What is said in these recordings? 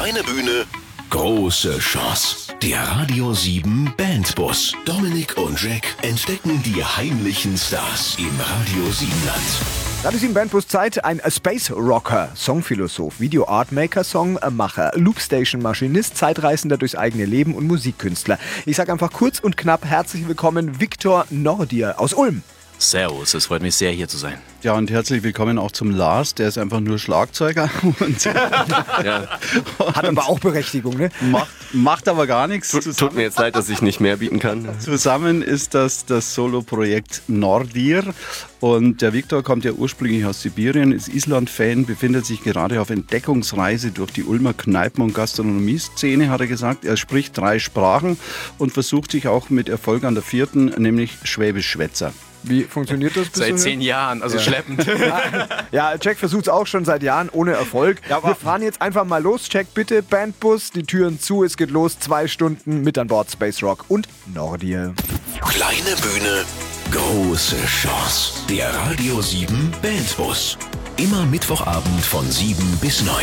Kleine Bühne, große Chance. Der Radio 7 Bandbus. Dominik und Jack entdecken die heimlichen Stars im Radio 7 Land. Radio 7 Bandbus Zeit, ein Space Rocker, Songphilosoph, Video Artmaker, Songmacher, Loopstation Maschinist, Zeitreisender durchs eigene Leben und Musikkünstler. Ich sage einfach kurz und knapp herzlich willkommen Viktor Nordier aus Ulm. Servus, es freut mich sehr, hier zu sein. Ja, und herzlich willkommen auch zum Lars, der ist einfach nur Schlagzeuger. Und Ja, Hat aber auch Berechtigung, ne? macht, macht aber gar nichts. Tut, tut mir jetzt leid, dass ich nicht mehr bieten kann. Zusammen ist das das Solo-Projekt Nordir. Und der Viktor kommt ja ursprünglich aus Sibirien, ist Island-Fan, befindet sich gerade auf Entdeckungsreise durch die Ulmer Kneipen- und Gastronomie-Szene, hat er gesagt. Er spricht drei Sprachen und versucht sich auch mit Erfolg an der vierten, nämlich Schwäbisch-Schwätzer. Wie funktioniert das? seit zehn Jahren, also schleppend. Ja, Jack versucht es auch schon seit Jahren ohne Erfolg. Wir fahren jetzt einfach mal los. Jack, bitte, Bandbus, die Türen zu, es geht los. Zwei Stunden mit an Bord Space Rock und Nordier. Kleine Bühne, große Chance. Der Radio 7 Bandbus. Immer Mittwochabend von 7 bis 9.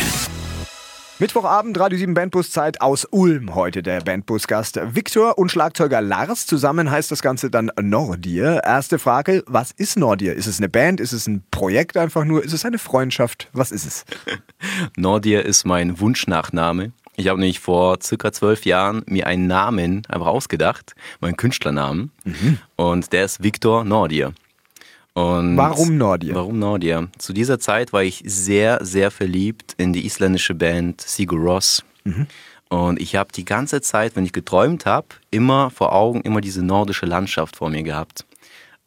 Mittwochabend, Radio 7 Bandbus Zeit aus Ulm. Heute der Bandbus-Gast Viktor und Schlagzeuger Lars. Zusammen heißt das Ganze dann Nordier. Erste Frage, was ist Nordier? Ist es eine Band? Ist es ein Projekt einfach nur? Ist es eine Freundschaft? Was ist es? Nordir ist mein Wunschnachname. Ich habe nämlich vor circa zwölf Jahren mir einen Namen einfach ausgedacht, meinen Künstlernamen. Und der ist Viktor Nordir. Und Warum Nordier? Warum Nordir? Zu dieser Zeit war ich sehr, sehr verliebt in die isländische Band Sigur Rós. Und ich habe die ganze Zeit, wenn ich geträumt habe, immer vor Augen immer diese nordische Landschaft vor mir gehabt.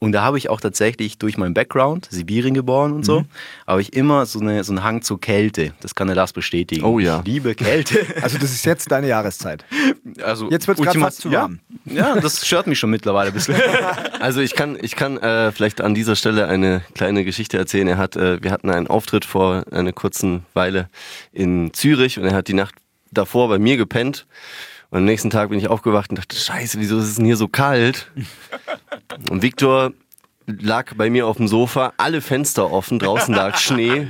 Und da habe ich auch tatsächlich durch meinen Background, Sibirien geboren und so, habe ich immer so, eine, so einen Hang zur Kälte. Das kann der Lars bestätigen. Oh ja. Ich liebe Kälte. Also das ist jetzt deine Jahreszeit. Also Jetzt wird es gerade fast zu warm. Ja, ja, das stört mich schon mittlerweile ein bisschen. Also ich kann, ich kann äh, vielleicht an dieser Stelle eine kleine Geschichte erzählen. Er hat, äh, wir hatten einen Auftritt vor einer kurzen Weile in Zürich und er hat die Nacht davor bei mir gepennt. Und am nächsten Tag bin ich aufgewacht und dachte, scheiße, wieso ist es denn hier so kalt? Und Viktor lag bei mir auf dem Sofa, alle Fenster offen, draußen lag Schnee.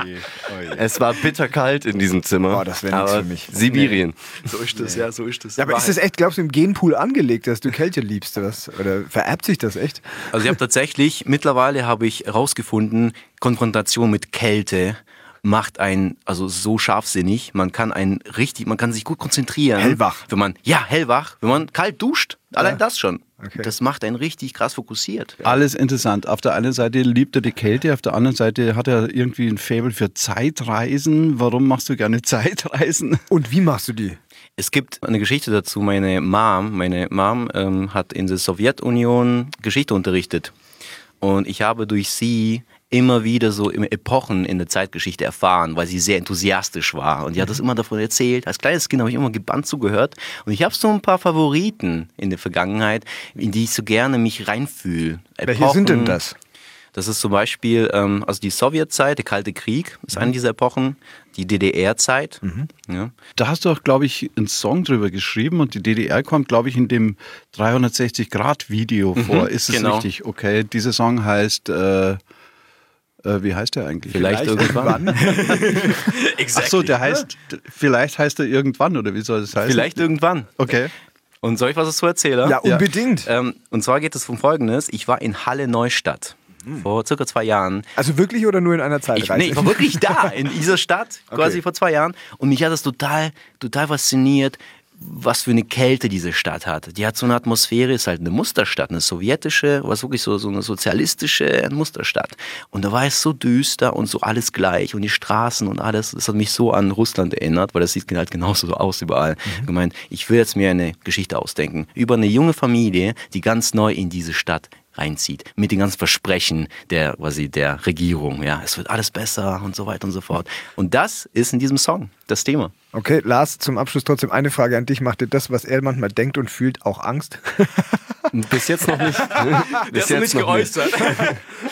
Es war bitterkalt in diesem Zimmer. Boah, das wär nix Aber für mich. Sibirien. So ist das, ja, so ist das. Ja, aber ist das echt, glaubst du, im Genpool angelegt, dass du Kälte liebst? Oder, was? oder vererbt sich das echt? Also ich habe tatsächlich, mittlerweile habe ich herausgefunden, Konfrontation mit Kälte macht einen also so scharfsinnig, man kann einen richtig, man kann sich gut konzentrieren. Hellwach. Wenn man, ja, hellwach, wenn man kalt duscht. Allein das schon. Okay. Das macht einen richtig krass fokussiert. Alles interessant. Auf der einen Seite liebt er die Kälte, auf der anderen Seite hat er irgendwie ein Faible für Zeitreisen. Warum machst du gerne Zeitreisen? Und wie machst du die? Es gibt eine Geschichte dazu. Meine Mom, meine Mom ähm, hat in der Sowjetunion Geschichte unterrichtet. Und ich habe durch sie immer wieder so Epochen in der Zeitgeschichte erfahren, weil sie sehr enthusiastisch war. Und die hat das immer davon erzählt. Als kleines Kind habe ich immer gebannt zugehört. Und ich habe so ein paar Favoriten in der Vergangenheit, in die ich so gerne mich reinfühle. Welche sind denn das? Das ist zum Beispiel, ähm, also die Sowjetzeit, der Kalte Krieg ist eine dieser Epochen, die DDR-Zeit. Ja. Da hast du auch, glaube ich, einen Song drüber geschrieben und die DDR kommt, glaube ich, in dem 360-Grad-Video vor. Ist es genau. richtig? Okay, dieser Song heißt, äh, äh, wie heißt der eigentlich? Vielleicht, irgendwann. Ach so, der heißt, vielleicht heißt er irgendwann oder wie soll das heißen? Vielleicht irgendwann. Okay. Und soll ich was dazu erzählen? Ja, unbedingt. Ähm, und zwar geht es um Folgendes. Ich war in Halle Neustadt vor circa zwei Jahren. Also wirklich oder nur in einer Ich, Zeitreise? nee, ich war wirklich da, in dieser Stadt, quasi Okay. vor zwei Jahren. Und mich hat das total, total fasziniert, was für eine Kälte diese Stadt hat. Die hat so eine Atmosphäre, ist halt eine Musterstadt, eine sowjetische, was wirklich so, so eine sozialistische Musterstadt. Und da war es so düster und so alles gleich und die Straßen und alles, das hat mich so an Russland erinnert, weil das sieht halt genauso so aus überall. Ich gemeint, ich will jetzt mir eine Geschichte ausdenken über eine junge Familie, die ganz neu in diese Stadt reinzieht. Mit den ganzen Versprechen der, quasi der Regierung. Ja, es wird alles besser und so weiter und so fort. Und das ist in diesem Song das Thema. Okay, Lars, zum Abschluss trotzdem eine Frage an dich. Macht dir das, was er manchmal denkt und fühlt, auch Angst? Bis jetzt noch nicht. Bis jetzt noch nicht.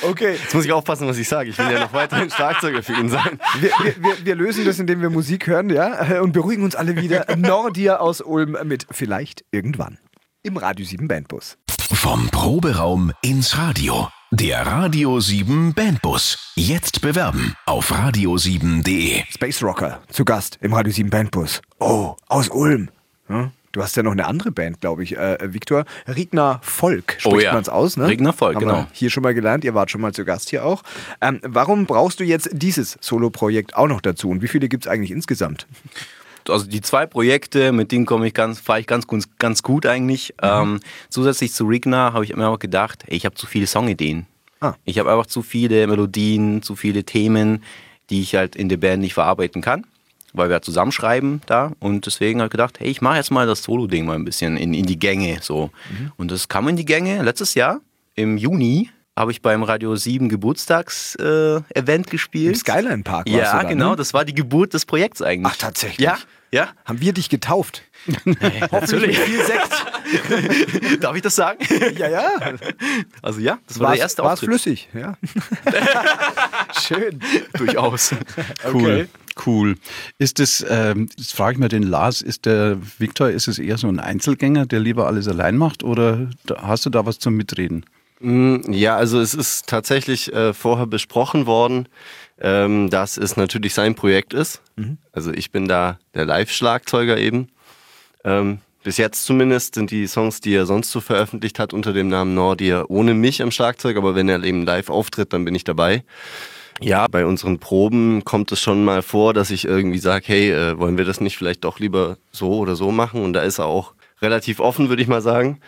Okay, Jetzt muss ich aufpassen, was ich sage. Ich will ja noch weiterhin Schlagzeuger für ihn sein. wir, wir, wir, wir lösen das, indem wir Musik hören, ja, und beruhigen uns alle wieder. Nordia aus Ulm mit Vielleicht irgendwann. Im Radio 7 Bandbus. Vom Proberaum ins Radio. Der Radio 7 Bandbus. Jetzt bewerben auf radio7.de. Space Rocker zu Gast im Radio 7 Bandbus. Oh, aus Ulm. Hm? Du hast ja noch eine andere Band, glaube ich, äh, Viktor. Riegner Volk spricht Oh ja. man es aus, ne? Riegner Volk, Haben genau. Wir hier schon mal gelernt, ihr wart schon mal zu Gast hier auch. Ähm, warum brauchst du jetzt dieses Solo-Projekt auch noch dazu? Und wie viele gibt es eigentlich insgesamt? Also die zwei Projekte, mit denen komme ich ganz, fahre ich ganz, gut- ganz gut eigentlich. Mhm. Ähm, zusätzlich zu Rigna habe ich mir auch gedacht, ey, ich habe zu viele Songideen. Ah. Ich habe einfach zu viele Melodien, zu viele Themen, die ich halt in der Band nicht verarbeiten kann, weil wir halt zusammenschreiben da. Und deswegen habe ich gedacht, hey, ich mache jetzt mal das Solo-Ding mal ein bisschen in, in die Gänge. So. Mhm. Und das kam in die Gänge letztes Jahr im Juni. Habe ich beim Radio 7 Geburtstags-Event äh, gespielt. Im Skyline Park warst Ja, du da, genau, ne? das war die Geburt des Projekts eigentlich. Ach, tatsächlich? Ja, ja. Haben wir dich getauft? Hoffentlich mit viel Sekt. Darf ich das sagen? Ja, ja. Also ja, das war War der erste es Auftritt. flüssig, ja. Schön. Durchaus. Cool. Cool. Ist das, ähm, jetzt frage ich mal den Lars, ist der Viktor, ist es eher so ein Einzelgänger, der lieber alles allein macht oder hast du da was zum Mitreden? Mm, Ja, also es ist tatsächlich äh, vorher besprochen worden, ähm, dass es natürlich sein Projekt ist. Also ich bin da der Live-Schlagzeuger eben. Ähm, bis jetzt zumindest sind die Songs, die er sonst so veröffentlicht hat, unter dem Namen Nordia ohne mich am Schlagzeug, aber wenn er eben live auftritt, dann bin ich dabei. Ja, bei unseren Proben kommt es schon mal vor, dass ich irgendwie sage, hey, äh, wollen wir das nicht vielleicht doch lieber so oder so machen? Und da ist er auch relativ offen, würde ich mal sagen.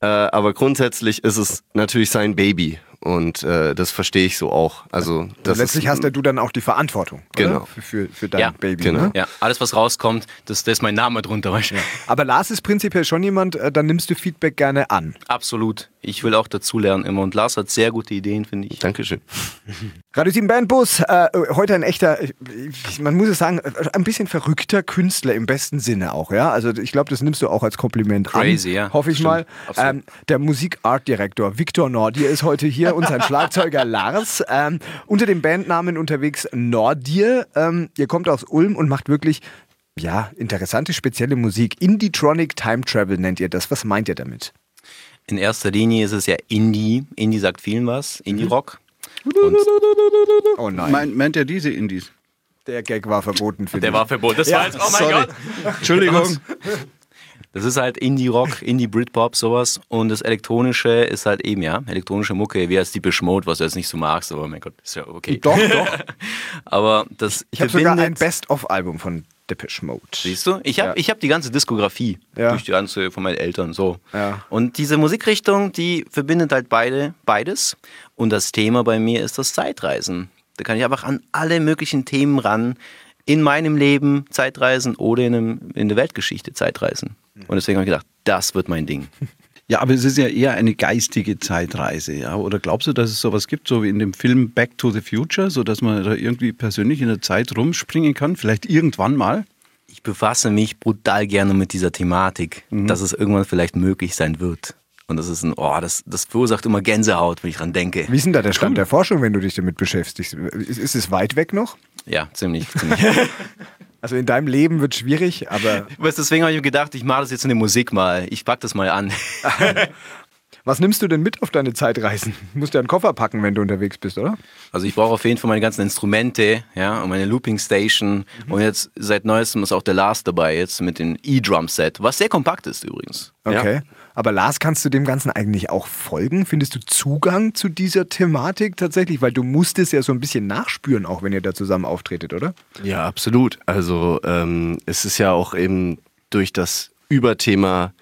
Äh, aber grundsätzlich ist es natürlich sein Baby und äh, das verstehe ich so auch. Also das Letztlich ist, hast ja du dann auch die Verantwortung? Genau. für, für, für dein Ja, Baby. genau. Ne? Ja, alles was rauskommt, das, da ist mein Name drunter. weißt du? Aber Lars ist prinzipiell schon jemand, äh, dann nimmst du Feedback gerne an. Absolut. Ich will auch dazulernen immer. Und Lars hat sehr gute Ideen, finde ich. Dankeschön. Radio 7 Bandbus, äh, heute ein echter, äh, man muss es sagen, äh, ein bisschen verrückter Künstler im besten Sinne auch, ja. Also ich glaube, das nimmst du auch als Kompliment Crazy, an. ja. Hoffe ich Stimmt. mal. Ähm, der Musik-Art-Direktor Viktor Nordier ist heute hier und sein Schlagzeuger Lars. Ähm, unter dem Bandnamen unterwegs Nordier. Ähm, ihr kommt aus Ulm und macht wirklich, ja, interessante, spezielle Musik. Indie-Tronic Time Travel nennt ihr das. Was meint ihr damit? In erster Linie ist es ja Indie. Indie sagt vielen was. Indie-Rock. Und Oh nein, Meint, meint er diese Indies? der Gag war verboten für der dich. war verboten. Das war jetzt, oh mein sorry. Gott. Entschuldigung. Das ist halt Indie-Rock, Indie-Britpop, sowas. Und das Elektronische ist halt eben, ja, elektronische Mucke, wie als die Mode, was du jetzt nicht so magst, aber mein Gott, ist ja okay. Doch, doch. Aber das Ich habe sogar ein Best-of-Album von Depeche Mode. Siehst du? Ich habe Ja. ich hab die ganze Diskografie Ja. durch die ganze von meinen Eltern so. Ja. Und diese Musikrichtung, die verbindet halt beide, beides. Und das Thema bei mir ist das Zeitreisen. Da kann ich einfach an alle möglichen Themen ran. In meinem Leben Zeitreisen oder in, einem, in der Weltgeschichte Zeitreisen. Und deswegen habe ich gedacht, das wird mein Ding. Ja, aber es ist ja eher eine geistige Zeitreise, ja? Oder glaubst du, dass es sowas gibt, so wie in dem Film Back to the Future, so dass man da irgendwie persönlich in der Zeit rumspringen kann? Vielleicht irgendwann mal? Ich befasse mich brutal gerne mit dieser Thematik, dass es irgendwann vielleicht möglich sein wird. Und das ist ein, oh, das, das verursacht immer Gänsehaut, wenn ich dran denke. Wie ist denn da der Stand der Forschung, wenn du dich damit beschäftigst? Ist, ist es weit weg noch? Ja, ziemlich, ziemlich. Also in deinem Leben wird schwierig, aber Weißt, deswegen habe ich mir gedacht, ich mache das jetzt in der Musik mal. Ich pack das mal an. was nimmst du denn mit auf deine Zeitreisen? Du musst ja einen Koffer packen, wenn du unterwegs bist, oder? Also ich brauche auf jeden Fall meine ganzen Instrumente, ja, und meine Looping Station. Und jetzt seit neuestem ist auch der Lars dabei, jetzt mit dem E-Drum Set, was sehr kompakt ist übrigens. Okay. Ja. Aber Lars, kannst du dem Ganzen eigentlich auch folgen? Findest du Zugang zu dieser Thematik tatsächlich? Weil du musst es ja so ein bisschen nachspüren, auch wenn ihr da zusammen auftretet, oder? Ja, absolut. Also ähm, es ist ja auch eben durch das Überthema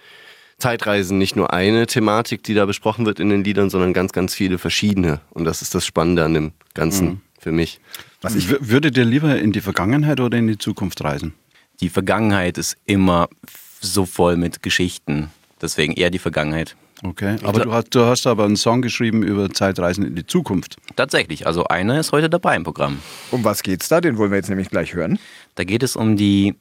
Zeitreisen nicht nur eine Thematik, die da besprochen wird in den Liedern, sondern ganz, ganz viele verschiedene. Und das ist das Spannende an dem Ganzen für mich. Was ich Würdet ihr lieber in die Vergangenheit oder in die Zukunft reisen? Die Vergangenheit ist immer so voll mit Geschichten. Deswegen eher die Vergangenheit. Okay. Aber du hast, du hast aber einen Song geschrieben über Zeitreisen in die Zukunft. Tatsächlich, also einer ist heute dabei im Programm. Um was geht's da? Den wollen wir jetzt nämlich gleich hören. Da geht es um die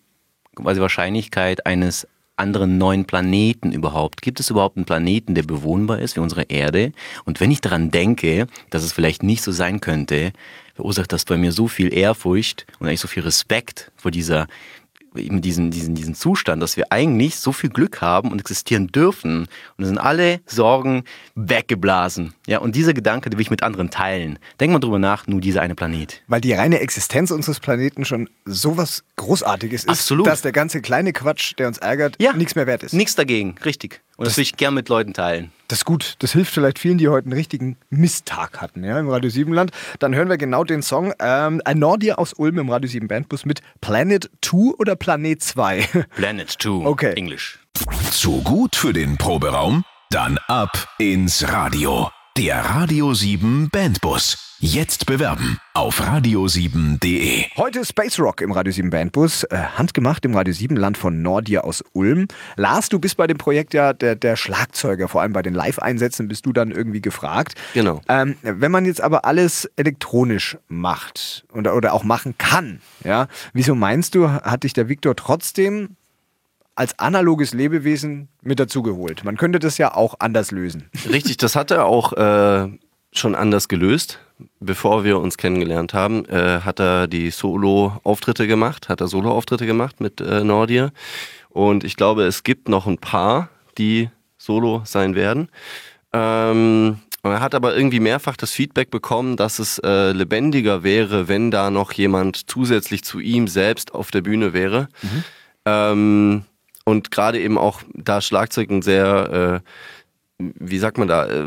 quasi Wahrscheinlichkeit eines anderen neuen Planeten überhaupt. Gibt es überhaupt einen Planeten, der bewohnbar ist wie unsere Erde? Und wenn ich daran denke, dass es vielleicht nicht so sein könnte, verursacht das bei mir so viel Ehrfurcht und eigentlich so viel Respekt vor dieser eben diesen, diesen, diesen Zustand, dass wir eigentlich so viel Glück haben und existieren dürfen. Und dann sind alle Sorgen weggeblasen. Ja, und dieser Gedanke, den will ich mit anderen teilen. Denk mal drüber nach, nur dieser eine Planet. Weil die reine Existenz unseres Planeten schon sowas Großartiges ist, Absolut. dass der ganze kleine Quatsch, der uns ärgert, Ja. nichts mehr wert ist. Nichts dagegen, richtig. Und das, will ich gern mit Leuten teilen. Das ist gut. Das hilft vielleicht vielen, die heute einen richtigen Misttag hatten, ja, im Radio 7 Land. Dann hören wir genau den Song ähm, Ein Nordier aus Ulm im Radio 7 Bandbus mit Planet 2 oder Planet 2. Planet 2, Okay. Englisch. Zu gut für den Proberaum? Dann ab ins Radio. Der Radio 7 Bandbus. Jetzt bewerben auf radio7.de. Heute Space Rock im Radio 7 Bandbus, äh, handgemacht im Radio 7 Land von Nordier aus Ulm. Lars, du bist bei dem Projekt ja der, der Schlagzeuger, vor allem bei den Live-Einsätzen bist du dann irgendwie gefragt. Genau. Ähm, wenn man jetzt aber alles elektronisch macht oder, oder auch machen kann, ja, wieso meinst du, hat dich der Viktor trotzdem als analoges Lebewesen mit dazugeholt? Man könnte das ja auch anders lösen. Richtig, das hat er auch äh, schon anders gelöst. Bevor wir uns kennengelernt haben, äh, hat er die Solo-Auftritte gemacht, hat er Solo-Auftritte gemacht mit äh, Nordir. Und ich glaube, es gibt noch ein paar, die Solo sein werden. Ähm, er hat aber irgendwie mehrfach das Feedback bekommen, dass es äh, lebendiger wäre, wenn da noch jemand zusätzlich zu ihm selbst auf der Bühne wäre. Ähm, und gerade eben auch, da Schlagzeug ein sehr, äh, wie sagt man da, äh,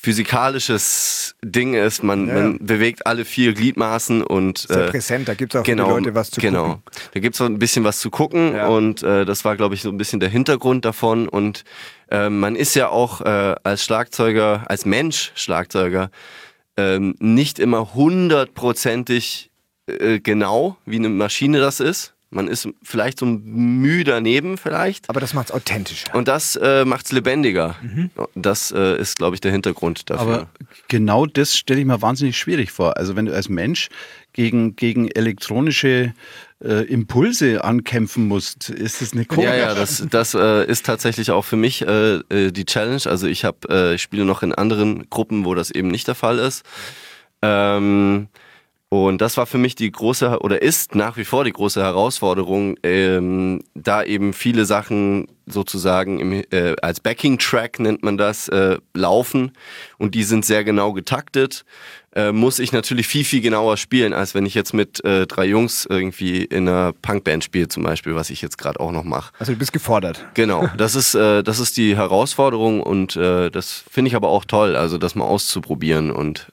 physikalisches Ding ist. Man, Ja. man bewegt alle vier Gliedmaßen und Sehr äh, präsent, da gibt es auch genau, Leute was zu genau. gucken. Da gibt es ein bisschen was zu gucken Ja. und äh, das war, glaube ich, so ein bisschen der Hintergrund davon. Und äh, man ist ja auch äh, als Schlagzeuger, als Mensch Schlagzeuger, ähm, nicht immer hundertprozentig äh, genau, wie eine Maschine das ist. Man ist vielleicht so müh daneben vielleicht. Aber das macht es authentischer. Und das äh, macht es lebendiger. Mhm. Das äh, ist, glaube ich, der Hintergrund dafür. Aber genau das stelle ich mir wahnsinnig schwierig vor. Also wenn du als Mensch gegen, gegen elektronische äh, Impulse ankämpfen musst, ist das eine komisch. Ja, ja, das, das äh, ist tatsächlich auch für mich äh, äh, die Challenge. Also ich habe, äh, ich spiele noch in anderen Gruppen, wo das eben nicht der Fall ist. Ähm, und das war für mich die große oder ist nach wie vor die große Herausforderung, ähm, da eben viele Sachen sozusagen im, äh, als Backing-Track nennt man das, äh, laufen und die sind sehr genau getaktet, äh, muss ich natürlich viel, viel genauer spielen, als wenn ich jetzt mit äh, drei Jungs irgendwie in einer Punkband spiele zum Beispiel, was ich jetzt gerade auch noch mache. Also du bist gefordert. Genau, das ist, äh, das ist die Herausforderung und äh, das finde ich aber auch toll, also das mal auszuprobieren und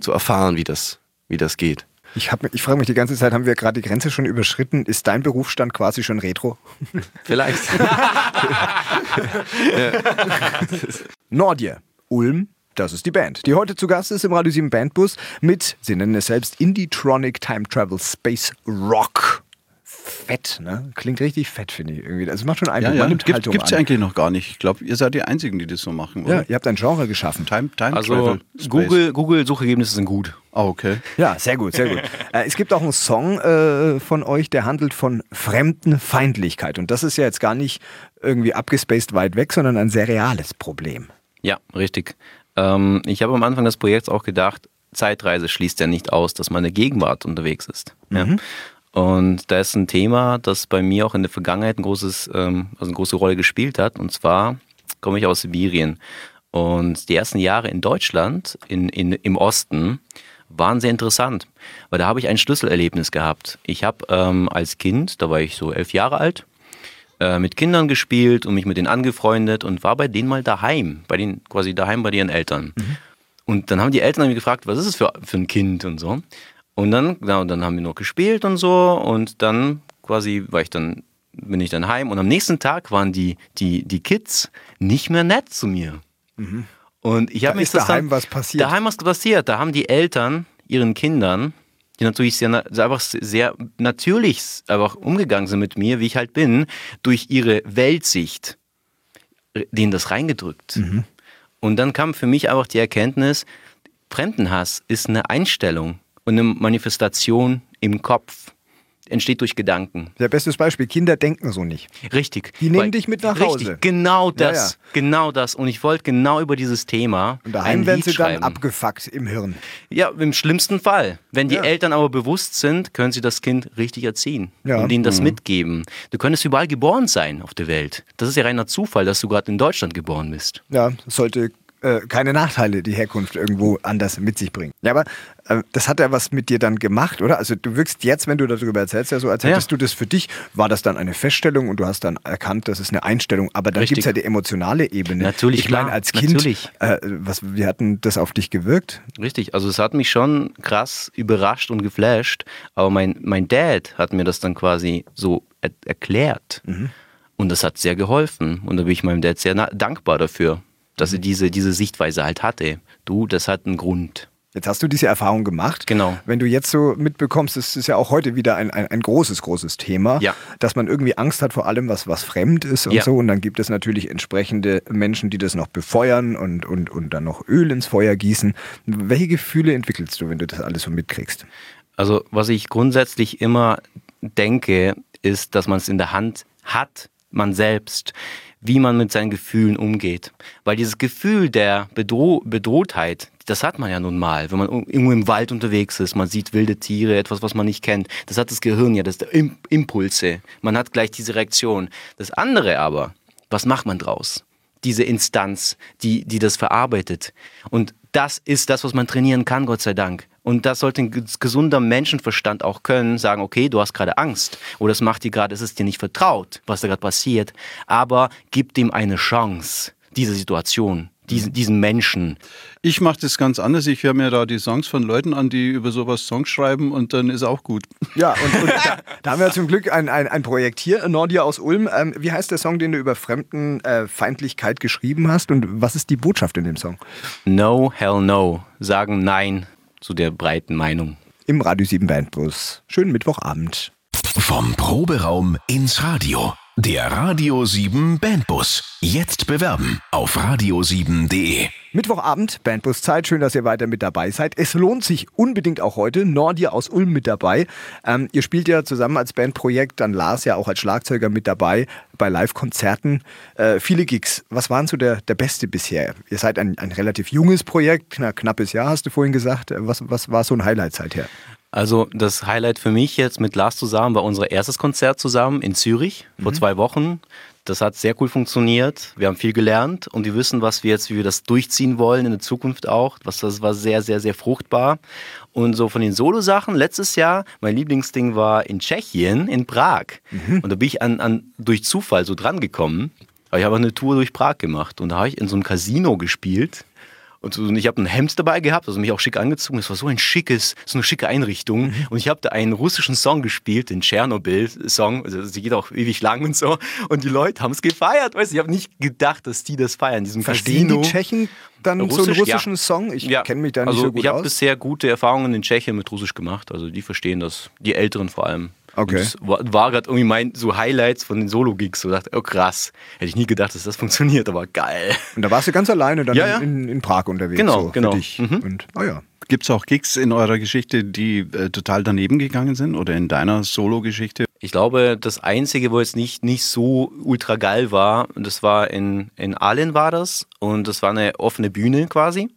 zu erfahren, wie das, wie das geht. Ich, hab- ich frage mich die ganze Zeit, haben wir gerade die Grenze schon überschritten? Ist dein Berufsstand quasi schon retro? Vielleicht. Nordier, Ulm, das ist die Band, die heute zu Gast ist im Radio 7 Bandbus mit, sie nennen es selbst, Indie-Tronic Time Travel Space Rock. Fett, ne? Klingt richtig fett, finde ich irgendwie. Also es macht schon Eindruck, Ja, ja. man nimmt Gibt es an. eigentlich noch gar nicht. Ich glaube, ihr seid die Einzigen, die das so machen, Ja, oder? ihr habt ein Genre geschaffen. Time, Time Also. Google, Google Suchergebnisse sind gut. Ah, okay. Ja, sehr gut, sehr gut. äh, es gibt auch einen Song äh, von euch, der handelt von Fremdenfeindlichkeit. Und das ist ja jetzt gar nicht irgendwie abgespaced weit weg, sondern ein sehr reales Problem. Ja, richtig. Ähm, ich habe am Anfang des Projekts auch gedacht, Zeitreise schließt ja nicht aus, dass man in der Gegenwart unterwegs ist. Ja. Und da ist ein Thema, das bei mir auch in der Vergangenheit ein großes, ähm, also eine große Rolle gespielt hat. Und zwar komme ich aus Sibirien. Und die ersten Jahre in Deutschland, in, in, im Osten, waren sehr interessant, weil da habe ich ein Schlüsselerlebnis gehabt. Ich habe ähm, als Kind, da war ich so elf Jahre alt, äh, mit Kindern gespielt und mich mit denen angefreundet und war bei denen mal daheim, bei denen quasi daheim bei ihren Eltern. Und dann haben die Eltern mich gefragt, was ist es für, für ein Kind und so. Und dann, genau, dann haben wir noch gespielt und so und dann quasi war ich dann, bin ich dann heim und am nächsten Tag waren die, die, die Kids nicht mehr nett zu mir. Und ich Da habe mich ist das daheim dann, was passiert. Daheim was passiert. Da haben die Eltern ihren Kindern, die natürlich sehr, einfach sehr natürlich einfach umgegangen sind mit mir, wie ich halt bin, durch ihre Weltsicht, denen das reingedrückt. Und dann kam für mich einfach die Erkenntnis, Fremdenhass ist eine Einstellung und eine Manifestation im Kopf. entsteht durch Gedanken. Der bestes Beispiel, Kinder denken so nicht. Richtig. Die nehmen dich mit nach richtig, Hause. Genau das. Ja, ja. Genau das. Und ich wollte genau über dieses Thema. Und daheim ein werden Lied sie dann schreiben. abgefuckt im Hirn. Ja, im schlimmsten Fall. Wenn die Ja. Eltern aber bewusst sind, können sie das Kind richtig erziehen und ihnen Mhm. das mitgeben. Du könntest überall geboren sein auf der Welt. Das ist ja reiner Zufall, dass du gerade in Deutschland geboren bist. Ja, es sollte äh, keine Nachteile die Herkunft irgendwo anders mit sich bringen. Ja, aber äh, das hat ja was mit dir dann gemacht, oder? Also du wirkst jetzt, wenn du darüber erzählst, ja so, als Ja. hättest du das für dich, war das dann eine Feststellung und du hast dann erkannt, das ist eine Einstellung, aber dann gibt es ja die emotionale Ebene. Natürlich, Ich meine, als Kind, natürlich. Äh, was, wie hat denn das auf dich gewirkt? Richtig, also es hat mich schon krass überrascht und geflasht, aber mein, mein Dad hat mir das dann quasi so er erklärt und das hat sehr geholfen und da bin ich meinem Dad sehr dankbar dafür, dass er diese, diese Sichtweise halt hatte. Du, das hat einen Grund. Jetzt hast du diese Erfahrung gemacht. Genau. Wenn du jetzt so mitbekommst, das ist ja auch heute wieder ein, ein, ein großes, großes Thema, Ja. dass man irgendwie Angst hat vor allem, was, was fremd ist und Ja. so. Und dann gibt es natürlich entsprechende Menschen, die das noch befeuern und, und, und dann noch Öl ins Feuer gießen. Welche Gefühle entwickelst du, wenn du das alles so mitkriegst? Also was ich grundsätzlich immer denke, ist, dass man es in der Hand hat, man selbst, wie man mit seinen Gefühlen umgeht. Weil dieses Gefühl der Bedroh Bedrohtheit, das hat man ja nun mal, wenn man irgendwo im Wald unterwegs ist, man sieht wilde Tiere, etwas, was man nicht kennt. Das hat das Gehirn ja, das Impulse. Man hat gleich diese Reaktion. Das andere aber, was macht man draus? diese Instanz, die, die das verarbeitet. Und das ist das, was man trainieren kann, Gott sei Dank. Und das sollte ein ges- gesunder Menschenverstand auch können, sagen, okay, du hast gerade Angst oder es macht dir gerade, es ist dir nicht vertraut, was da gerade passiert, aber gib dem eine Chance, diese Situation, diesen, diesen Menschen. Ich mache das ganz anders. Ich höre mir da die Songs von Leuten an, die über sowas Songs schreiben und dann ist auch gut. Ja, und, und da, da haben wir zum Glück ein, ein, ein Projekt hier, Nordia aus Ulm. Ähm, wie heißt der Song, den du über Fremdenfeindlichkeit geschrieben hast und was ist die Botschaft in dem Song? No, hell no. Sagen Nein zu der breiten Meinung. Im Radio 7 Bandbus. Schönen Mittwochabend. Vom Proberaum ins Radio. Der Radio 7 Bandbus. Jetzt bewerben auf radio7.de. Mittwochabend, Bandbus Zeit. Schön, dass ihr weiter mit dabei seid. Es lohnt sich unbedingt auch heute. Nordia aus Ulm mit dabei. Ähm, ihr spielt ja zusammen als Bandprojekt, dann Lars ja auch als Schlagzeuger mit dabei bei Live-Konzerten. Äh, viele Gigs. Was waren so der, der beste bisher? Ihr seid ein, ein relativ junges Projekt, kna knappes Jahr hast du vorhin gesagt. Äh, Was, was war so ein Highlight seither? Also das Highlight für mich jetzt mit Lars zusammen war unser erstes Konzert zusammen in Zürich vor zwei Wochen. Das hat sehr cool funktioniert. Wir haben viel gelernt und wir wissen, was wir jetzt, wie wir das durchziehen wollen in der Zukunft auch. Was das war sehr, sehr, sehr fruchtbar. Und so von den Solo-Sachen letztes Jahr, mein Lieblingsding war in Tschechien, in Prag. Und da bin ich an, an durch Zufall so dran gekommen. Aber ich habe eine Tour durch Prag gemacht und da habe ich in so einem Casino gespielt. Und, so, ich habe ein Hemd dabei gehabt, also mich auch schick angezogen. Das war so ein schickes, so eine schicke Einrichtung. Und ich habe da einen russischen Song gespielt, den Tschernobyl-Song. Also sie geht auch ewig lang und so. Und die Leute haben es gefeiert. Weißt du, ich habe nicht gedacht, dass die das feiern. Diesem Verstehen Casino. die Tschechen dann so einen Russisch, russischen ja. Song? Ich Ja. kenne mich da nicht also so gut ich habe aus. bisher gute Erfahrungen in Tschechien mit Russisch gemacht. Also die verstehen das, die Älteren vor allem. Okay. Und das war, war gerade irgendwie mein so Highlights von den Solo-Gigs. So dachte, oh krass, hätte ich nie gedacht, dass das funktioniert, aber geil. Und da warst du ganz alleine dann Ja, ja. In, in Prag unterwegs. Genau, so, für genau. Dich. Mhm. Und, oh ja. Gibt es auch Gigs in eurer Geschichte, die äh, total daneben gegangen sind oder in deiner Solo-Geschichte? Ich glaube, das Einzige, wo jetzt nicht, nicht so ultra geil war, das war in, in Aalen war das und das war eine offene Bühne quasi.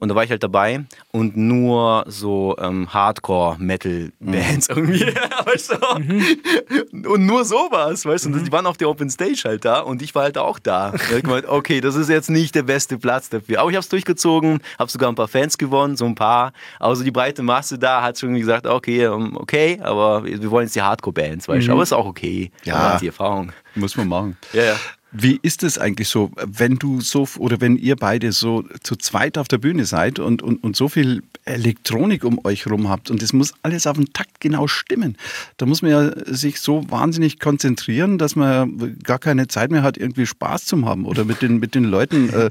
Und da war ich halt dabei und nur so ähm, Hardcore-Metal-Bands irgendwie. weißt du? Und nur sowas, weißt du? Und die waren auf der Open Stage halt da und ich war halt auch da. Hab ich gemeint, okay, das ist jetzt nicht der beste Platz dafür. Aber ich habe es durchgezogen, habe sogar ein paar Fans gewonnen, so ein paar. Aber so die breite Masse da hat schon gesagt, okay, ähm, okay, aber wir wollen jetzt die Hardcore-Bands, weißt du? Aber ist auch okay. Ja. Die Erfahrung. Muss man machen. Ja, ja. Wie ist es eigentlich so, wenn du so oder wenn ihr beide so zu zweit auf der Bühne seid und, und, und so viel Elektronik um euch rum habt und es muss alles auf den Takt genau stimmen? Da muss man ja sich so wahnsinnig konzentrieren, dass man gar keine Zeit mehr hat, irgendwie Spaß zu haben oder mit den, mit den Leuten äh,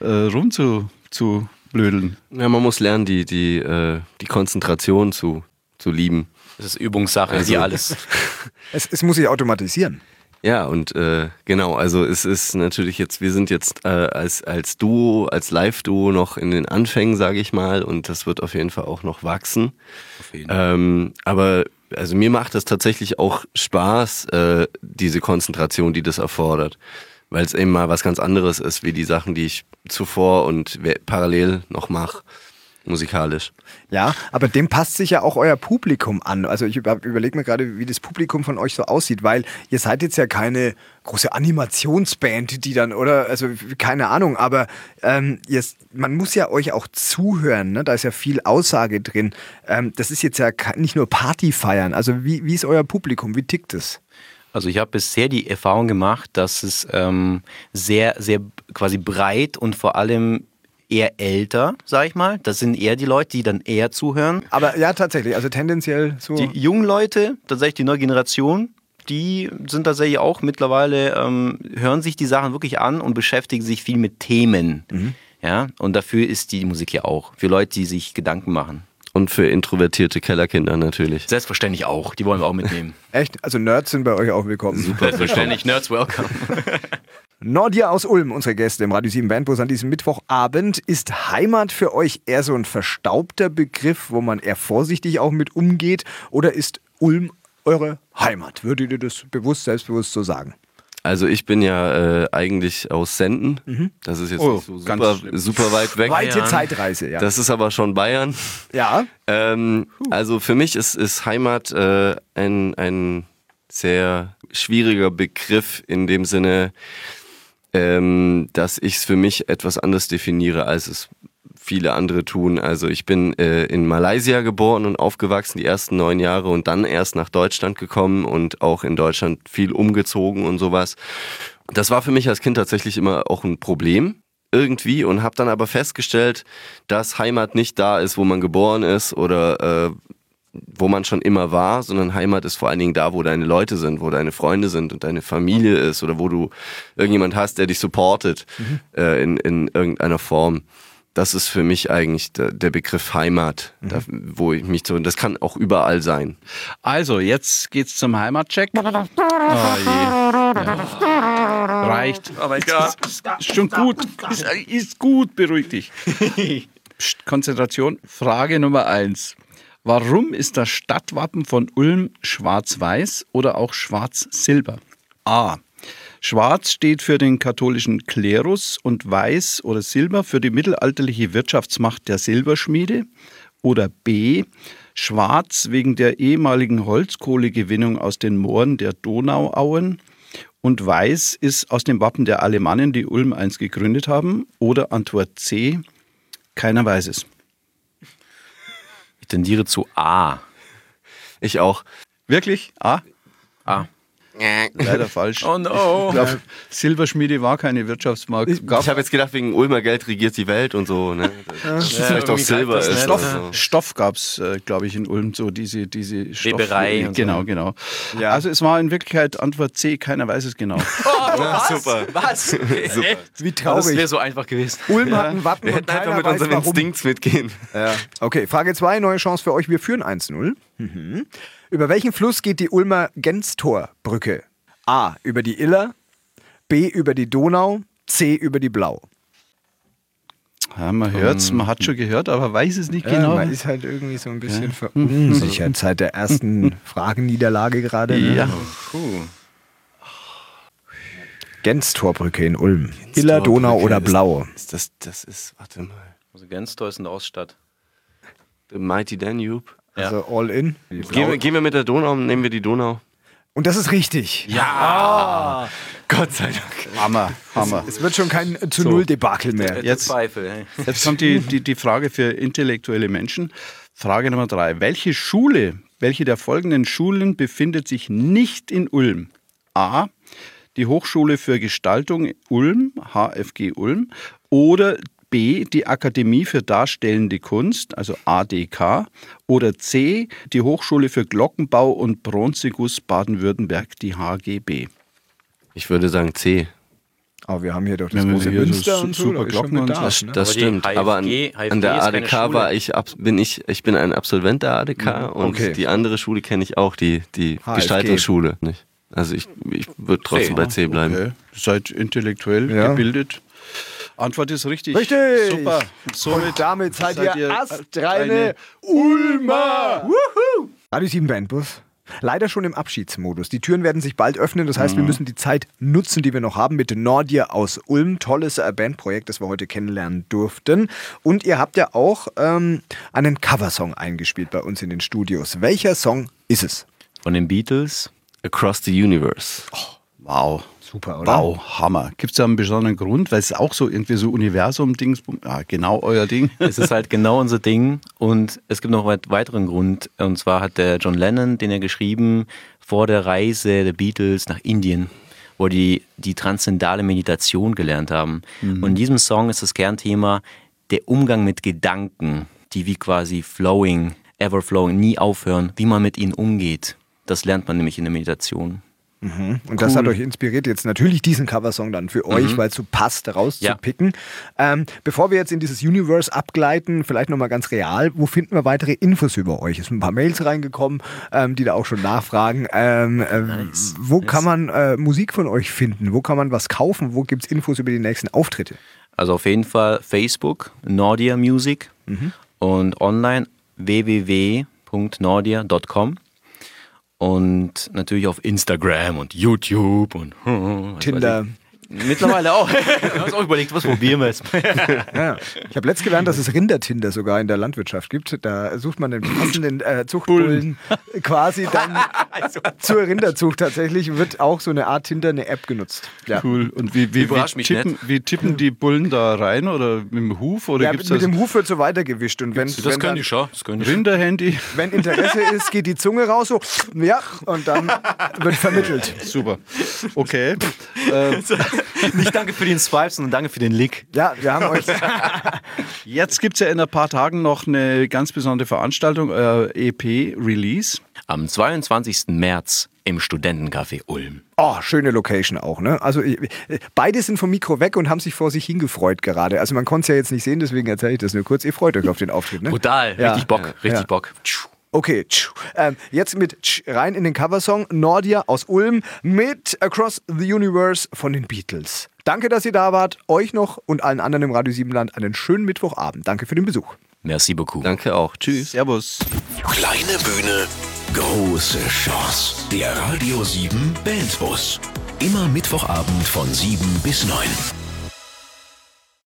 äh, rum zu, zu blödeln. Ja, man muss lernen, die, die, äh, die Konzentration zu, zu lieben. Das ist Übungssache, Also- wie alles. Es, es muss sich automatisieren. Ja, und äh, genau, also es ist natürlich jetzt, wir sind jetzt äh, als, als Duo, als Live-Duo noch in den Anfängen, sage ich mal, und das wird auf jeden Fall auch noch wachsen. Auf jeden Fall. Ähm, aber also mir macht das tatsächlich auch Spaß, äh, diese Konzentration, die das erfordert. Weil es eben mal was ganz anderes ist, wie die Sachen, die ich zuvor und parallel noch mache, musikalisch. Ja, aber dem passt sich ja auch euer Publikum an. Also ich über, überlege mir gerade, wie das Publikum von euch so aussieht, weil ihr seid jetzt ja keine große Animationsband, die dann, oder, also keine Ahnung, aber ähm, ihr, man muss ja euch auch zuhören, ne? da ist ja viel Aussage drin. Ähm, das ist jetzt ja nicht nur Party feiern, also wie, wie ist euer Publikum, wie tickt es? Also ich habe bisher die Erfahrung gemacht, dass es ähm, sehr, sehr quasi breit und vor allem eher älter, sag ich mal. Das sind eher die Leute, die dann eher zuhören. Aber ja, tatsächlich, also tendenziell so. Die jungen Leute, tatsächlich die neue Generation, die sind tatsächlich auch mittlerweile, ähm, hören sich die Sachen wirklich an und beschäftigen sich viel mit Themen. Ja, und dafür ist die Musik ja auch. Für Leute, die sich Gedanken machen. Und für introvertierte Kellerkinder natürlich. Selbstverständlich auch. Die wollen wir auch mitnehmen. Echt? Also Nerds sind bei euch auch willkommen. Selbstverständlich. Nerds welcome. Nordia aus Ulm, unsere Gäste im Radio 7 Bandbus an diesem Mittwochabend. Ist Heimat für euch eher so ein verstaubter Begriff, wo man eher vorsichtig auch mit umgeht? Oder ist Ulm eure Heimat? Würdet ihr das bewusst, selbstbewusst so sagen? Also ich bin ja äh, eigentlich aus Senden. Das ist jetzt Oh, so super, super weit weg. Weite. Zeitreise, ja. Das ist aber schon Bayern. ja. Ähm, also für mich ist, ist Heimat äh, ein, ein sehr schwieriger Begriff in dem Sinne, ähm, dass ich es für mich etwas anders definiere, als es viele andere tun. Also ich bin äh, in Malaysia geboren und aufgewachsen die ersten neun Jahre und dann erst nach Deutschland gekommen und auch in Deutschland viel umgezogen und sowas. Das war für mich als Kind tatsächlich immer auch ein Problem irgendwie und habe dann aber festgestellt, dass Heimat nicht da ist, wo man geboren ist oder äh, wo man schon immer war, sondern Heimat ist vor allen Dingen da, wo deine Leute sind, wo deine Freunde sind und deine Familie ist oder wo du irgendjemand hast, der dich supportet äh, in, in irgendeiner Form. Das ist für mich eigentlich der, der Begriff Heimat, da, wo ich mich so, das kann auch überall sein. Also, jetzt geht's zum Heimatcheck. Oh je. Ja. Reicht. Oh mein Gott. Ist schon gut. Ist, ist gut, beruhig dich. Psst, Konzentration. Frage Nummer eins. Warum ist das Stadtwappen von Ulm schwarz-weiß oder auch schwarz-silber? A. Schwarz steht für den katholischen Klerus und weiß oder silber für die mittelalterliche Wirtschaftsmacht der Silberschmiede. Oder B. Schwarz wegen der ehemaligen Holzkohlegewinnung aus den Mooren der Donauauen. Und weiß ist aus dem Wappen der Alemannen, die Ulm einst gegründet haben. Oder Antwort C. Keiner weiß es. Ich tendiere zu A. Ich auch. Wirklich? A? A. Leider falsch. Oh no. Ich glaube, Silberschmiede war keine Wirtschaftsmarkt. Gab Ich habe jetzt gedacht, wegen Ulmer Geld regiert die Welt und so, ne? Dass es vielleicht auch Silber das ist. Stoff, so. Stoff gab es, äh, glaube ich, in Ulm, so diese, diese Stoff- Weberei und so. Genau, genau. Ja. Also es war in Wirklichkeit Antwort C, keiner weiß es genau. Ja, super. Was? Wie Das traurig. wäre so einfach gewesen. Ulm hat ein Wappen Wir und hätten einfach mit weiß unserem warum. Instinkt mitgehen. Ja. Okay, Frage 2, neue Chance für euch. Wir führen 1-0. Mhm. Über welchen Fluss geht die Ulmer Genstorbrücke? A. Über die Iller, B. Über die Donau, C. Über die Blau. Ja, man hört's, man hat schon gehört, aber weiß es nicht genau. Man ist halt irgendwie so ein bisschen verunsichert seit der ersten Fragenniederlage gerade. ne? Ja. Puh. Genstorbrücke in Ulm. Iller, Donau oder Ist- Blau? Ist das, das ist, warte mal. Also Genstor ist in der Oststadt. The Mighty Danube. Also all in. Gehen wir, gehen wir mit der Donau, nehmen wir die Donau. Und das ist richtig. Gott sei Dank. Hammer, Hammer. Es wird schon kein zu Null Debakel mehr. Jetzt- Zweifel. hey. Jetzt kommt die, die, die Frage für intellektuelle Menschen. Frage Nummer drei. Welche Schule, welche der folgenden Schulen befindet sich nicht in Ulm? A. Die Hochschule für Gestaltung Ulm, HFG Ulm. Oder B. Die Akademie für Darstellende Kunst, also ADK. Oder C. Die Hochschule für Glockenbau und Bronzeguss Baden-Württemberg, die HGB. Ich würde sagen C. Aber wir haben hier doch das haben große so Münster und so. super da Glocken und Bedarf, Das, ne? das Aber stimmt. HFG aber an, HFG an der ADK war ich, bin ich, ich bin ein Absolvent der ADK und Okay. die andere Schule kenne ich auch, die, die HFG. Gestaltungsschule. Nicht? Also ich, ich würde trotzdem bei C bleiben. Okay. Seid intellektuell Ja. gebildet. Antwort ist richtig. Richtig. Super. Und damit seid, seid ihr astreine eine Ulmer. Radio 7 Bandbus. Leider schon im Abschiedsmodus. Die Türen werden sich bald öffnen. Das heißt, wir müssen die Zeit nutzen, die wir noch haben mit Nordir aus Ulm. Tolles äh, Bandprojekt, das wir heute kennenlernen durften. Und ihr habt ja auch ähm, einen Coversong eingespielt bei uns in den Studios. Welcher Song ist es? Von den Beatles. Across the Universe. Wow. Super, oder? Wow, Hammer. Gibt es da einen besonderen Grund? Weil es auch so irgendwie so Universum-Dings, ja, genau euer Ding. Es ist halt genau unser Ding und es gibt noch einen weiteren Grund. Und zwar hat der John Lennon, den er geschrieben, vor der Reise der Beatles nach Indien, wo die die transzendale Meditation gelernt haben. Und in diesem Song ist das Kernthema der Umgang mit Gedanken, die wie quasi flowing, ever flowing, nie aufhören, wie man mit ihnen umgeht. Das lernt man nämlich in der Meditation. Und das hat euch inspiriert, jetzt natürlich diesen Coversong dann für euch, weil es so passt, rauszupicken. Ähm, bevor wir jetzt in dieses Universe abgleiten, vielleicht nochmal ganz real, wo finden wir weitere Infos über euch? Es sind ein paar Mails reingekommen, ähm, die da auch schon nachfragen. Ähm, ähm, Wo kann man äh, Musik von euch finden? Wo kann man was kaufen? Wo gibt es Infos über die nächsten Auftritte? Also auf jeden Fall Facebook, Nordia Music und online www.nordia.com und natürlich auf Instagram und YouTube und Tinder. Ich. Mittlerweile auch. Wir haben uns auch überlegt, was probieren wir jetzt. Ja. Ich habe letzt gelernt, dass es Rindertinder sogar in der Landwirtschaft gibt. Da sucht man den passenden äh, Zuchtbullen quasi dann zur Rinderzucht tatsächlich. Wird auch so eine Art Tinder, eine App genutzt. Ja. Cool. Und wie, wie, wie, mich tippen, wie tippen die Bullen da rein oder mit dem Huf? Oder Ja, gibt's mit das dem Huf wird so weitergewischt. Und wenn, Das wenn, können dann, die schon. Das können die schon. Rinderhandy? wenn Interesse ist, geht die Zunge raus, so, ja, und dann wird vermittelt. Super. Okay. äh, Nicht danke für den Swipe, sondern danke für den Lick. Ja, wir haben euch. jetzt gibt es ja in ein paar Tagen noch eine ganz besondere Veranstaltung, euer EP-Release. Am 22. März im Studentencafé Ulm. Oh, schöne Location auch, ne? Also ich- beide sind vom Mikro weg und haben sich vor sich hingefreut gerade. Also man konnte es ja jetzt nicht sehen, deswegen erzähle ich das nur kurz. Ihr freut euch auf den Auftritt, ne? Brutal. Ja. Richtig Bock. Richtig Ja. Bock. Okay, tschu. ähm, jetzt mit tsch rein in den Coversong Nordia aus Ulm mit Across the Universe von den Beatles. Danke, dass ihr da wart. Euch noch und allen anderen im Radio Siebenland einen schönen Mittwochabend. Danke für den Besuch. Merci beaucoup. Danke auch. Tschüss. Servus. Kleine Bühne, große Chance. Der Radio 7 Bandbus. Immer Mittwochabend von 7 bis 9.